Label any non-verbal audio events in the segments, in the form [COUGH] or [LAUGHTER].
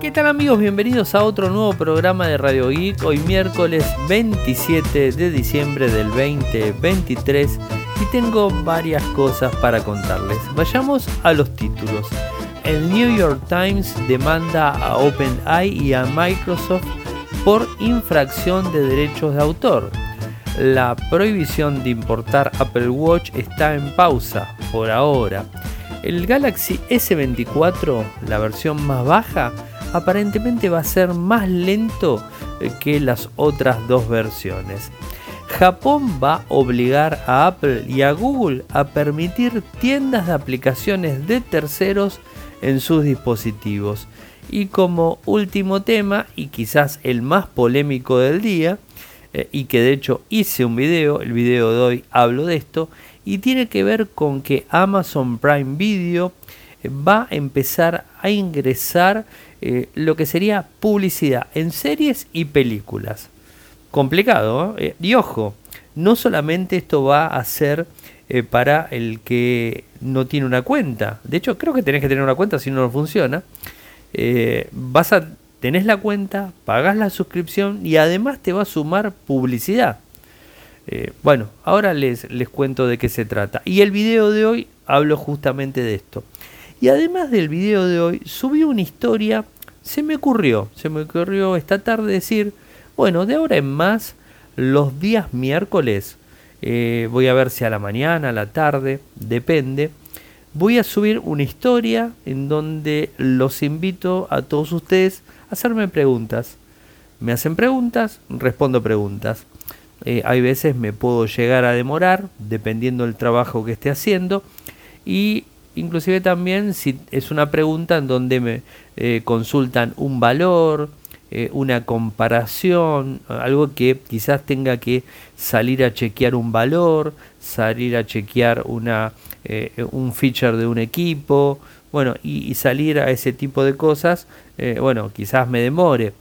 ¿Qué tal amigos? Bienvenidos a otro nuevo programa de Radio Geek. Hoy miércoles 27 de diciembre del 2023 y tengo varias cosas para contarles. Vayamos a los títulos. El New York Times demanda a OpenAI y a Microsoft por infracción de derechos de autor. La prohibición de importar Apple Watch está en pausa por ahora. El Galaxy S24, la versión más baja, aparentemente va a ser más lento eh, que las otras dos versiones. Japón va a obligar a Apple y a Google a permitir tiendas de aplicaciones de terceros en sus dispositivos. Y como último tema, y quizás el más polémico del día, eh, y que de hecho hice un video, el video de hoy hablo de esto, y tiene que ver con que Amazon Prime Video eh, va a empezar a ingresar eh, lo que sería publicidad en series y películas. Complicado, ¿eh? y ojo, no solamente esto va a ser para el que no tiene una cuenta. De hecho, creo que tenés que tener una cuenta si no, funciona. vas a tenés la cuenta, pagas la suscripción y además te va a sumar publicidad. bueno, ahora les, les cuento de qué se trata. Y el video de hoy hablo justamente de esto. Y además del video de hoy, subí una historia, se me ocurrió, se me ocurrió esta tarde decir, bueno, de ahora en más, los días miércoles, eh, voy a ver si a la mañana, a la tarde, depende, voy a subir una historia en donde los invito a todos ustedes a hacerme preguntas. Me hacen preguntas, respondo preguntas. Eh, hay veces me puedo llegar a demorar, dependiendo del trabajo que esté haciendo. Y inclusive también si es una pregunta en donde me eh, consultan un valor, eh, una comparación, algo que quizás tenga que salir a chequear un valor, salir a chequear una, eh, un feature de un equipo, bueno, y, salir a ese tipo de cosas, bueno, quizás me demore,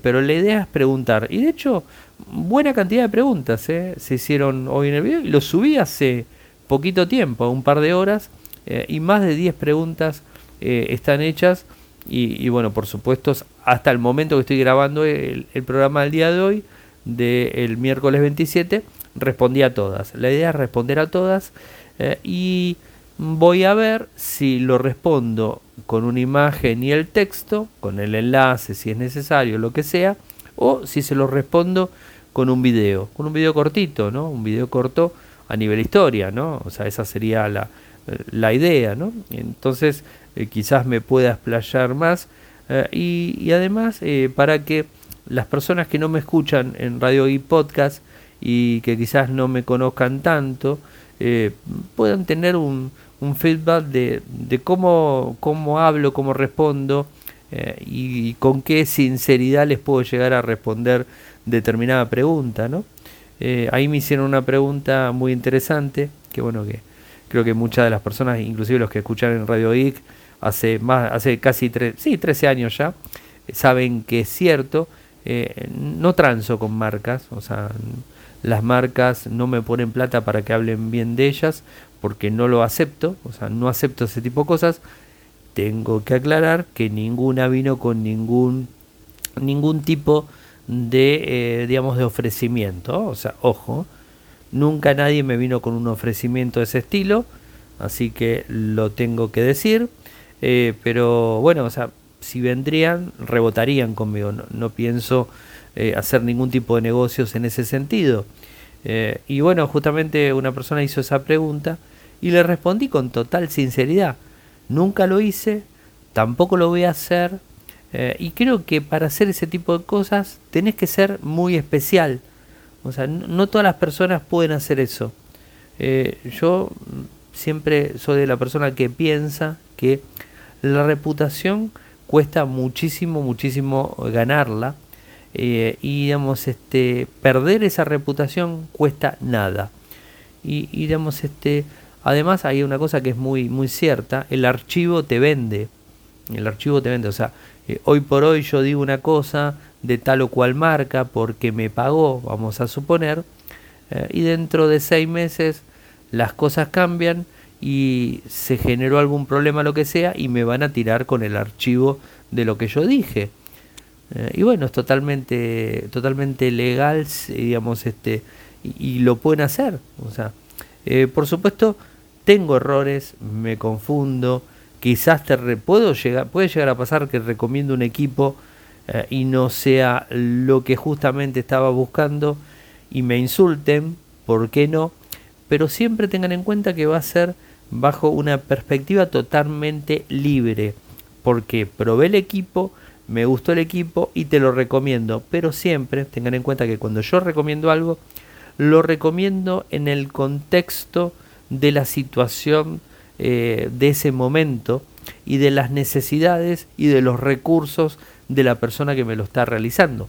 pero la idea es preguntar. Y de hecho, buena cantidad de preguntas se hicieron hoy en el video y lo subí hace poquito tiempo, un par de horas eh, y más de 10 preguntas eh, están hechas y, bueno, por supuesto, hasta el momento que estoy grabando el, programa del día de hoy, del miércoles 27, respondí a todas. La idea es responder a todas eh, y voy a ver si lo respondo con una imagen y el texto, con el enlace si es necesario, lo que sea, o si se lo respondo con un video, con un video cortito, ¿no? Un video corto a nivel historia, ¿no? O sea, esa sería la, la idea, ¿no? Entonces eh, quizás me pueda explayar más eh, y, además eh, para que las personas que no me escuchan en radio y podcast y que quizás no me conozcan tanto puedan tener un, un feedback de, de, cómo, cómo hablo, cómo respondo y, y, con qué sinceridad les puedo llegar a responder determinada pregunta, ¿no? ahí me hicieron una pregunta muy interesante, que bueno que creo que muchas de las personas, inclusive los que escuchan en Radio Geek hace más, hace casi sí, 13 años ya, saben que es cierto. Eh, no transo con marcas, o sea, las marcas no me ponen plata para que hablen bien de ellas, porque no lo acepto, o sea, no acepto ese tipo de cosas. Tengo que aclarar que ninguna vino con ningún ningún tipo de eh, digamos de ofrecimiento, o sea, ojo, Nunca nadie me vino con un ofrecimiento de ese estilo, así que lo tengo que decir. Eh, pero bueno, o sea, si vendrían, rebotarían conmigo. No, pienso eh, hacer ningún tipo de negocios en ese sentido. Eh, y bueno, justamente una persona hizo esa pregunta y le respondí con total sinceridad. Nunca lo hice, tampoco lo voy a hacer. y creo que para hacer ese tipo de cosas tenés que ser muy especial. O sea, no, todas las personas pueden hacer eso. Eh, yo siempre soy de la persona que piensa que la reputación cuesta muchísimo, muchísimo ganarla. Eh, y digamos, este, perder esa reputación cuesta nada. Y, digamos, este, además hay una cosa que es muy, muy cierta, el archivo te vende. El archivo te vende. O sea, eh, hoy por hoy yo digo una cosa, de tal o cual marca porque me pagó, vamos a suponer, eh, y dentro de seis meses las cosas cambian y se generó algún problema, lo que sea, y me van a tirar con el archivo de lo que yo dije. Eh, y bueno, es totalmente, totalmente legal, digamos, este, y, lo pueden hacer. O sea, eh, por supuesto, tengo errores, me confundo, quizás te puedo llegar, puede llegar a pasar que recomiendo un equipo eh, y no sea lo que justamente estaba buscando y me insulten, ¿por qué no? Pero siempre tengan en cuenta que va a ser bajo una perspectiva totalmente libre, porque probé el equipo, me gustó el equipo y te lo recomiendo, pero siempre tengan en cuenta que cuando yo recomiendo algo, lo recomiendo en el contexto de la situación eh, de ese momento y de las necesidades y de los recursos de la persona que me lo está realizando.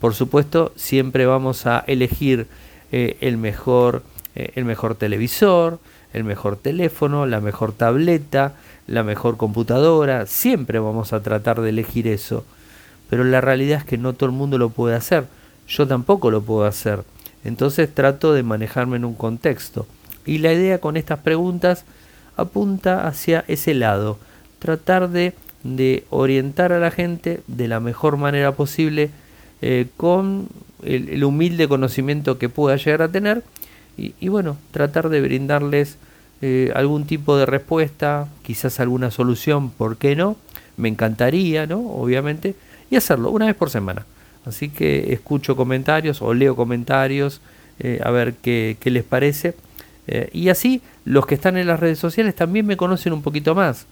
Por supuesto, siempre vamos a elegir eh, el, mejor, eh, el mejor televisor, el mejor teléfono, la mejor tableta, la mejor computadora. Siempre vamos a tratar de elegir eso. Pero la realidad es que no todo el mundo lo puede hacer. Yo tampoco lo puedo hacer. Entonces trato de manejarme en un contexto. Y la idea con estas preguntas apunta hacia ese lado. Tratar de de orientar a la gente de la mejor manera posible eh, con el, humilde conocimiento que pueda llegar a tener y, bueno, tratar de brindarles eh, algún tipo de respuesta, quizás alguna solución, ¿por qué no? Me encantaría, ¿no? Obviamente, y hacerlo una vez por semana. Así que escucho comentarios o leo comentarios eh, a ver qué, qué les parece. y así los que están en las redes sociales también me conocen un poquito más,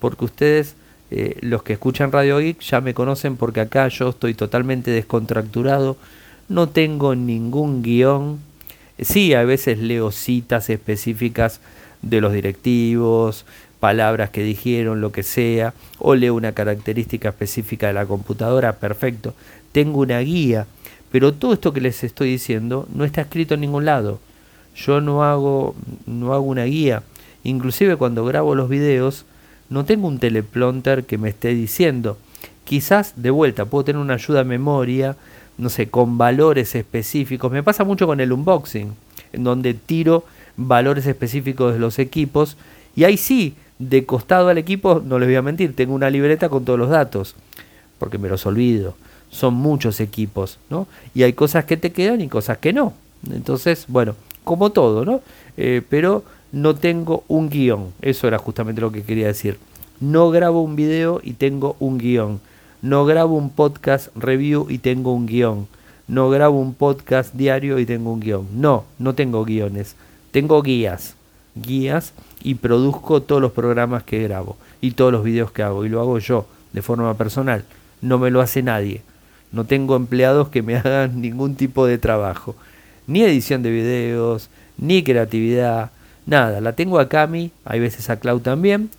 porque ustedes eh, los que escuchan Radio Geek ya me conocen porque acá yo estoy totalmente descontracturado, no tengo ningún guion. Sí, a veces leo citas específicas de los directivos, palabras que dijeron, lo que sea, o leo una característica específica de la computadora, perfecto. Tengo una guía, pero todo esto que les estoy diciendo no está escrito en ningún lado. Yo no hago, no hago una guía. Inclusive cuando grabo los videos, no tengo un teleprompter que me esté diciendo. Quizás de vuelta puedo tener una ayuda a memoria, no sé, con valores específicos. Me pasa mucho con el unboxing, en donde tiro valores específicos de los equipos y ahí sí, de costado al equipo, no les voy a mentir, tengo una libreta con todos los datos, porque me los olvido. Son muchos equipos, ¿no? Y hay cosas que te quedan y cosas que no. Entonces, bueno, como todo, ¿no? Eh, pero no tengo un guion. Eso era justamente lo que quería decir. No grabo un video y tengo un guion. No grabo un podcast review y tengo un guion. No grabo un podcast diario y tengo un guion. No, no tengo guiones. Tengo guías. Guías y produzco todos los programas que grabo y todos los videos que hago. Y lo hago yo, de forma personal. No me lo hace nadie. No tengo empleados que me [LAUGHS] hagan ningún tipo de trabajo. Ni edición de videos, ni creatividad, nada, la tengo a Cami, hay veces a Clau también,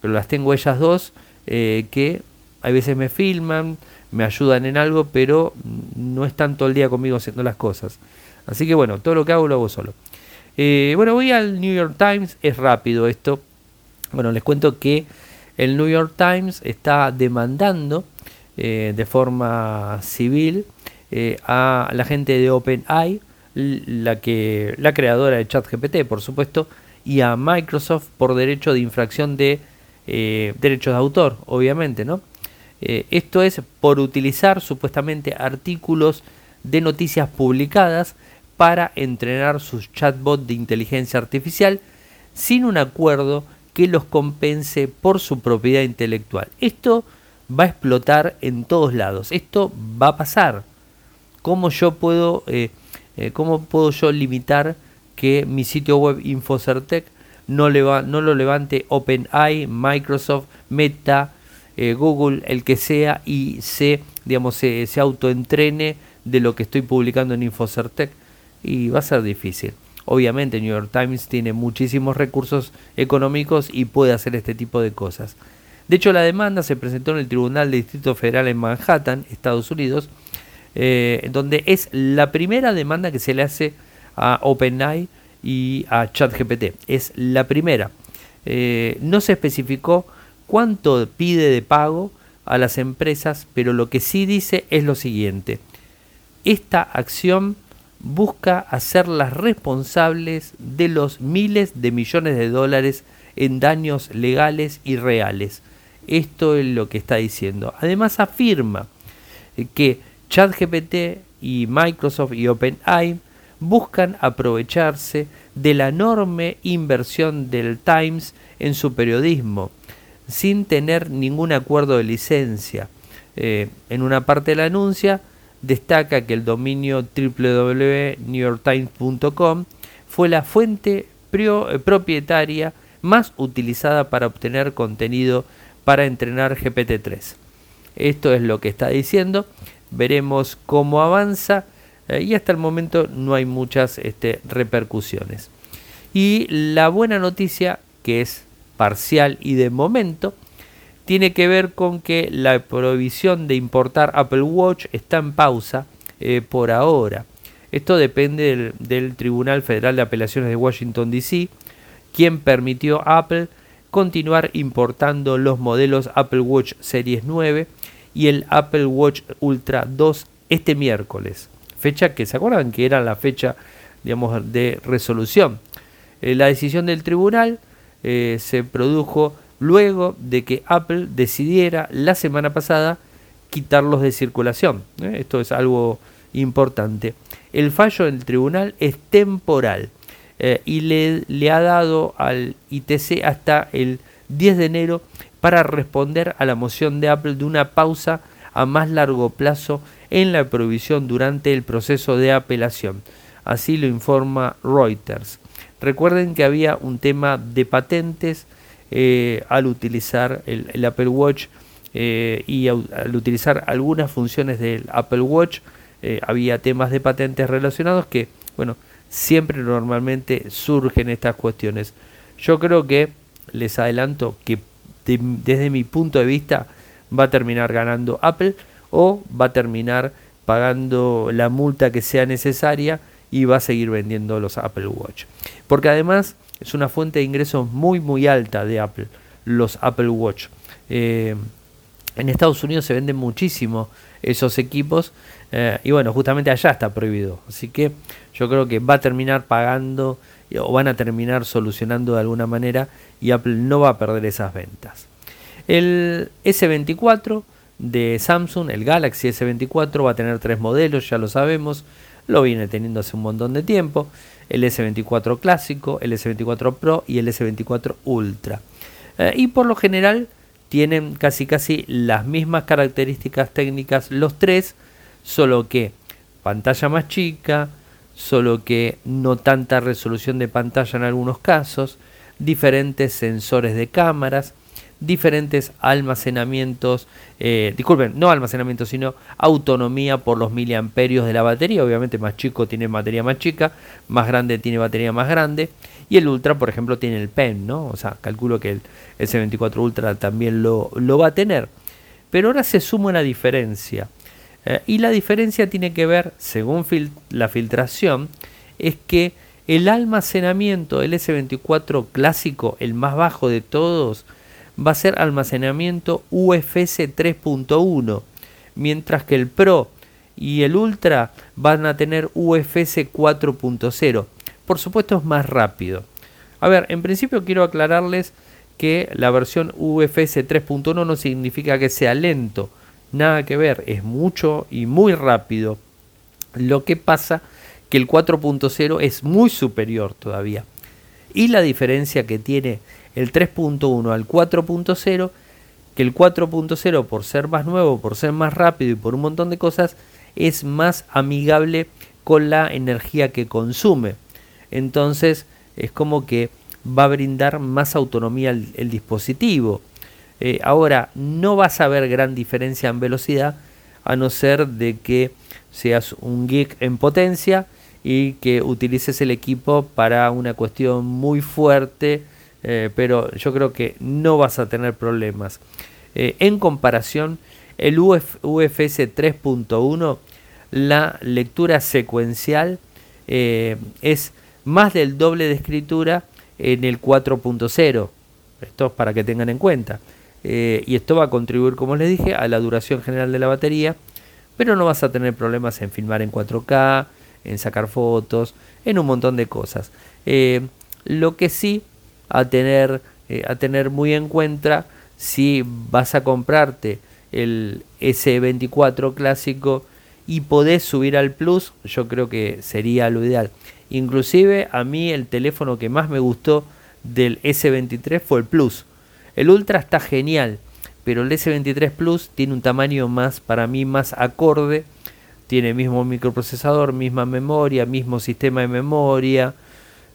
pero las tengo ellas dos eh, que hay veces me filman, me ayudan en algo, pero no están todo el día conmigo haciendo las cosas. Así que bueno, todo lo que hago lo hago solo. Eh, bueno, voy al New York Times, es rápido esto. Bueno, les cuento que el New York Times está demandando eh, de forma civil a la gente de OpenAI la, que, la creadora de ChatGPT, por supuesto, y a Microsoft por derecho de infracción de eh, derechos de autor, obviamente, ¿no? Eh, esto es por utilizar supuestamente artículos de noticias publicadas para entrenar sus chatbots de inteligencia artificial sin un acuerdo que los compense por su propiedad intelectual. Esto va a explotar en todos lados. Esto va a pasar. ¿Cómo yo puedo eh, eh, ¿Cómo puedo yo limitar que mi sitio web Infocertec no, no lo levante OpenAI, Microsoft, Meta, eh, Google, el que sea, y se, digamos, se, se autoentrene de lo que estoy publicando en Infocertec? Y va a ser difícil. Obviamente New York Times tiene muchísimos recursos económicos y puede hacer este tipo de cosas. De hecho, la demanda se presentó en el Tribunal de Distrito Federal en Manhattan, Estados Unidos, eh, donde es la primera demanda que se le hace a OpenAI y a ChatGPT. Es la primera. Eh, no se especificó cuánto pide de pago a las empresas, pero lo que sí dice es lo siguiente. Esta acción busca hacerlas responsables de los miles de millones de dólares en daños legales y reales. Esto es lo que está diciendo. Además afirma que ChatGPT y Microsoft y OpenAI buscan aprovecharse de la enorme inversión del Times en su periodismo, sin tener ningún acuerdo de licencia. Eh, en una parte de la anuncia destaca que el dominio www.newyorktimes.com fue la fuente eh, propietaria más utilizada para obtener contenido para entrenar GPT-3. Esto es lo que está diciendo. Veremos cómo avanza eh, y hasta el momento no hay muchas este, repercusiones. Y la buena noticia, que es parcial y de momento, tiene que ver con que la prohibición de importar Apple Watch está en pausa eh, por ahora. Esto depende del, Tribunal Federal de Apelaciones de Washington, D.C., quien permitió a Apple continuar importando los modelos Apple Watch Series 9 y el Apple Watch Ultra 2 este miércoles. Fecha que se acuerdan que era la fecha digamos, de resolución. Eh, la decisión del tribunal eh, se produjo luego de que Apple decidiera la semana pasada quitarlos de circulación. ¿eh? Esto es algo importante. El fallo del tribunal es temporal y le, le, ha dado al ITC hasta el 10 de enero para responder a la moción de Apple de una pausa a más largo plazo en la provisión durante el proceso de apelación. Así lo informa Reuters. Recuerden que había un tema de patentes eh, al utilizar el, Apple Watch eh, y al utilizar algunas funciones del Apple Watch eh, había temas de patentes relacionados que, bueno, siempre normalmente surgen estas cuestiones. Yo creo que les adelanto que desde mi punto de vista va a terminar ganando Apple o va a terminar pagando la multa que sea necesaria y va a seguir vendiendo los Apple Watch. Porque además es una fuente de ingresos muy muy alta de Apple, los Apple Watch. Eh, en Estados Unidos se venden muchísimo esos equipos eh, y bueno, justamente allá está prohibido. Así que yo creo que va a terminar pagando o van a terminar solucionando de alguna manera y Apple no va a perder esas ventas. El S24 de Samsung, el Galaxy S24 va a tener tres modelos, ya lo sabemos, lo viene teniendo hace un montón de tiempo el S24 clásico, el S24 Pro y el S24 Ultra. Eh, y por lo general tienen casi casi las mismas características técnicas los tres, solo que pantalla más chica, solo que no tanta resolución de pantalla en algunos casos, diferentes sensores de cámaras, diferentes almacenamientos, eh, disculpen, no almacenamiento, sino autonomía por los miliamperios de la batería. Obviamente más chico tiene batería más chica, más grande tiene batería más grande. Y el Ultra, por ejemplo, tiene el PEN, ¿no? O sea, calculo que el S24 Ultra también lo, va a tener. Pero ahora se suma una diferencia. Eh, y la diferencia tiene que ver, según la filtración, es que el almacenamiento del S24 clásico, el más bajo de todos, va a ser almacenamiento UFS 3.1, mientras que el Pro y el Ultra van a tener UFS 4.0. Por supuesto es más rápido. A ver, en principio quiero aclararles que la versión UFS 3.1 no significa que sea lento, nada que ver, es mucho y muy rápido. Lo que pasa que el 4.0 es muy superior todavía. Y la diferencia que tiene el 3.1 al 4.0, que el 4.0 por ser más nuevo, por ser más rápido y por un montón de cosas, es más amigable con la energía que consume. Entonces es como que va a brindar más autonomía el, dispositivo. Eh, ahora, no vas a ver gran diferencia en velocidad a no ser de que seas un geek en potencia y que utilices el equipo para una cuestión muy fuerte eh, pero yo creo que no vas a tener problemas. Eh, en comparación, el UFS 3.1, la lectura secuencial es más del doble de escritura en el 4.0. Esto es para que tengan en cuenta. Y esto va a contribuir, como les dije, a la duración general de la batería, pero no vas a tener problemas en filmar en 4K, en sacar fotos, en un montón de cosas. Eh, lo que sí a tener, eh, a tener muy en cuenta si vas a comprarte el S24 clásico y podés subir al Plus, yo creo que sería lo ideal. Inclusive a mí el teléfono que más me gustó del S23 fue el Plus. El Ultra está genial, pero el S23 Plus tiene un tamaño más, para mí, más acorde. Tiene mismo microprocesador, misma memoria, mismo sistema de memoria,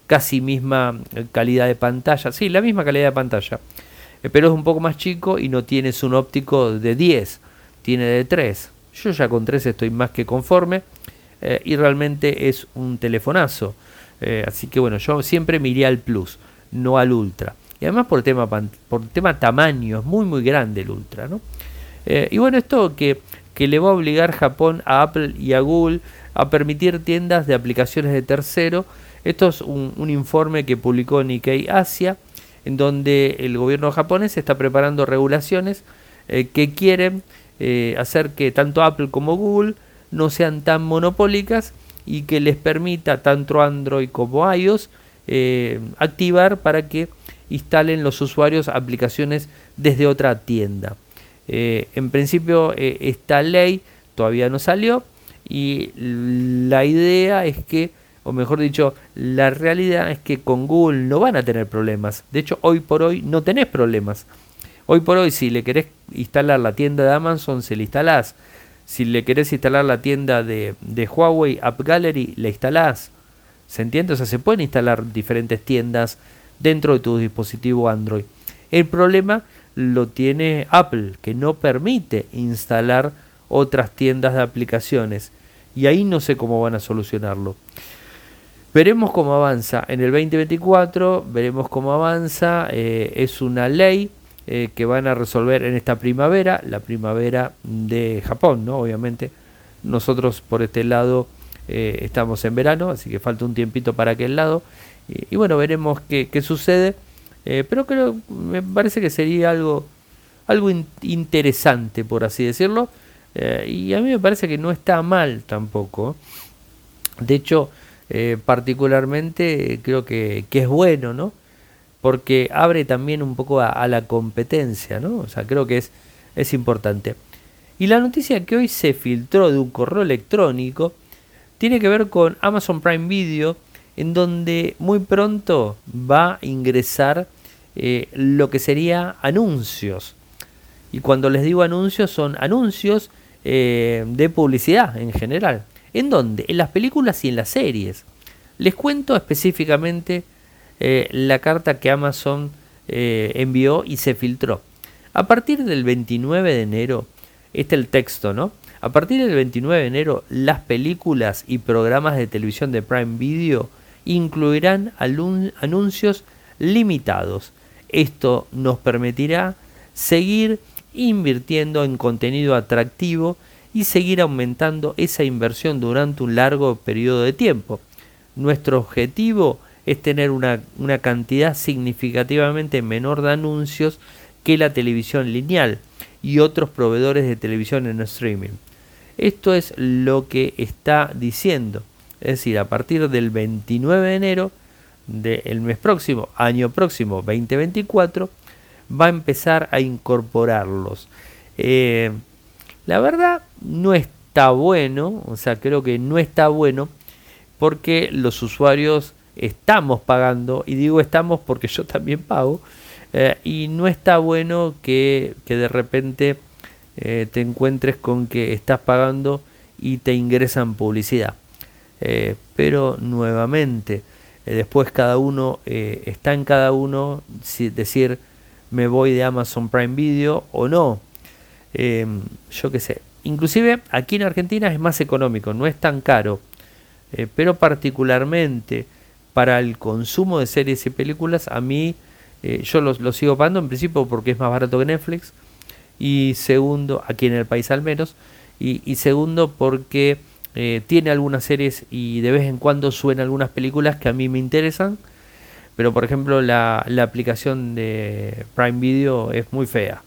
casi misma calidad de pantalla. Sí, la misma calidad de pantalla. Eh, pero es un poco más chico y no tienes un óptico de 10, tiene de 3. Yo ya con 3 estoy más que conforme eh, y realmente es un telefonazo. Eh, así que bueno, yo siempre me iría al Plus, no al Ultra. Y además por tema, por tema tamaño, es muy muy grande el Ultra. ¿no? y bueno, esto que, que le va a obligar Japón a Apple y a Google a permitir tiendas de aplicaciones de tercero. Esto es un, informe que publicó Nikkei Asia en donde el gobierno japonés está preparando regulaciones eh, que quieren eh, hacer que tanto Apple como Google no sean tan monopólicas y que les permita tanto Android como iOS eh, activar para que instalen los usuarios aplicaciones desde otra tienda. en principio esta ley todavía no salió y la idea es que o mejor dicho, la realidad es que con Google no van a tener problemas. De hecho, hoy por hoy no tenés problemas. Hoy por hoy, si le querés instalar la tienda de Amazon, se le instalás. Si le querés instalar la tienda de, Huawei App Gallery, le instalás. ¿Se entiende? O sea, se pueden instalar diferentes tiendas dentro de tu dispositivo Android. El problema lo tiene Apple, que no permite instalar otras tiendas de aplicaciones. Y ahí no sé cómo van a solucionarlo. Veremos cómo avanza en el 2024, veremos cómo avanza. Eh, es una ley eh, que van a resolver en esta primavera, la primavera de Japón, ¿no? Obviamente, nosotros por este lado eh, estamos en verano, así que falta un tiempito para aquel lado. Y, bueno, veremos qué, sucede. pero creo, me parece que sería algo, algo interesante, por así decirlo. y a mí me parece que no está mal tampoco. De hecho, eh, particularmente creo que, es bueno, ¿no? Porque abre también un poco a, la competencia, ¿no? O sea, creo que es, es importante. Y la noticia que hoy se filtró de un correo electrónico tiene que ver con Amazon Prime Video, en donde muy pronto va a ingresar eh, lo que sería anuncios. Y cuando les digo anuncios, son anuncios eh, de publicidad en general. ¿En dónde? En las películas y en las series. Les cuento específicamente eh, la carta que Amazon envió y se filtró. A partir del 29 de enero, este es el texto, ¿no? A partir del 29 de enero, las películas y programas de televisión de Prime Video incluirán anuncios limitados. Esto nos permitirá seguir invirtiendo en contenido atractivo y seguir aumentando esa inversión durante un largo periodo de tiempo. Nuestro objetivo es tener una, cantidad significativamente menor de anuncios que la televisión lineal y otros proveedores de televisión en streaming. Esto es lo que está diciendo. Es decir, a partir del 29 de enero del mes próximo, año próximo 2024, va a empezar a incorporarlos. Eh, la verdad no está bueno, o sea, creo que no está bueno porque los usuarios estamos pagando, y digo estamos porque yo también pago, eh, y no está bueno que, de repente eh, te encuentres con que estás pagando y te ingresan publicidad. Eh, pero nuevamente, después cada uno está en cada uno, si decir me voy de Amazon Prime Video o no. Em, yo qué sé. Inclusive aquí en Argentina es más económico, no es tan caro. Eh, pero particularmente para el consumo de series y películas, a mí eh, yo lo, sigo pagando en principio porque es más barato que Netflix. Y segundo, aquí en el país al menos. Y, segundo, porque eh, tiene algunas series y de vez en cuando suena algunas películas que a mí me interesan. Pero por ejemplo, la, la aplicación de Prime Video es muy fea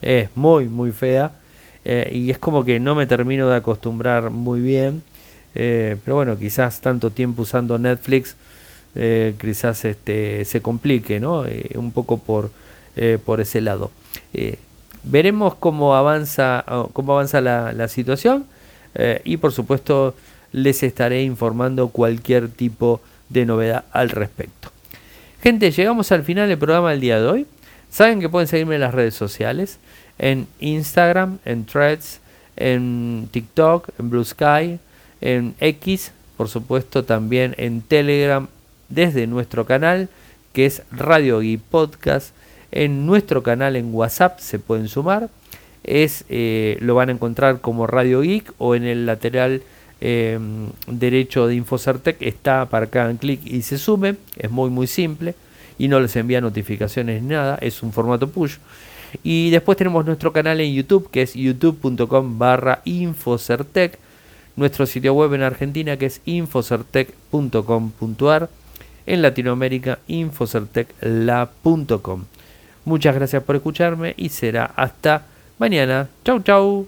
es muy, muy fea. Eh, y es como que no me termino de acostumbrar muy bien. pero bueno, quizás tanto tiempo usando Netflix, quizás este, se complique, ¿no? un poco por, por ese lado. veremos cómo avanza, cómo avanza la situación y por supuesto les estaré informando cualquier tipo de novedad al respecto. Gente, llegamos al final del programa del día de hoy. Saben que pueden seguirme en las redes sociales, en Instagram, en Threads, en TikTok, en Blue Sky, en X, por supuesto también en Telegram, desde nuestro canal que es Radio Geek Podcast. En nuestro canal en WhatsApp se pueden sumar. Es, eh, lo van a encontrar como Radio Geek o en el lateral Em, derecho de Infocertec está para que hagan clic y se sume. Es muy muy simple y no les envía notificaciones ni nada. Es un formato push. Y después tenemos nuestro canal en YouTube que es youtube.com barra Infocertec. Nuestro sitio web en Argentina que es infocertec.com.ar. En Latinoamérica infocertecla.com. Muchas gracias por escucharme y será hasta mañana. Chau chau.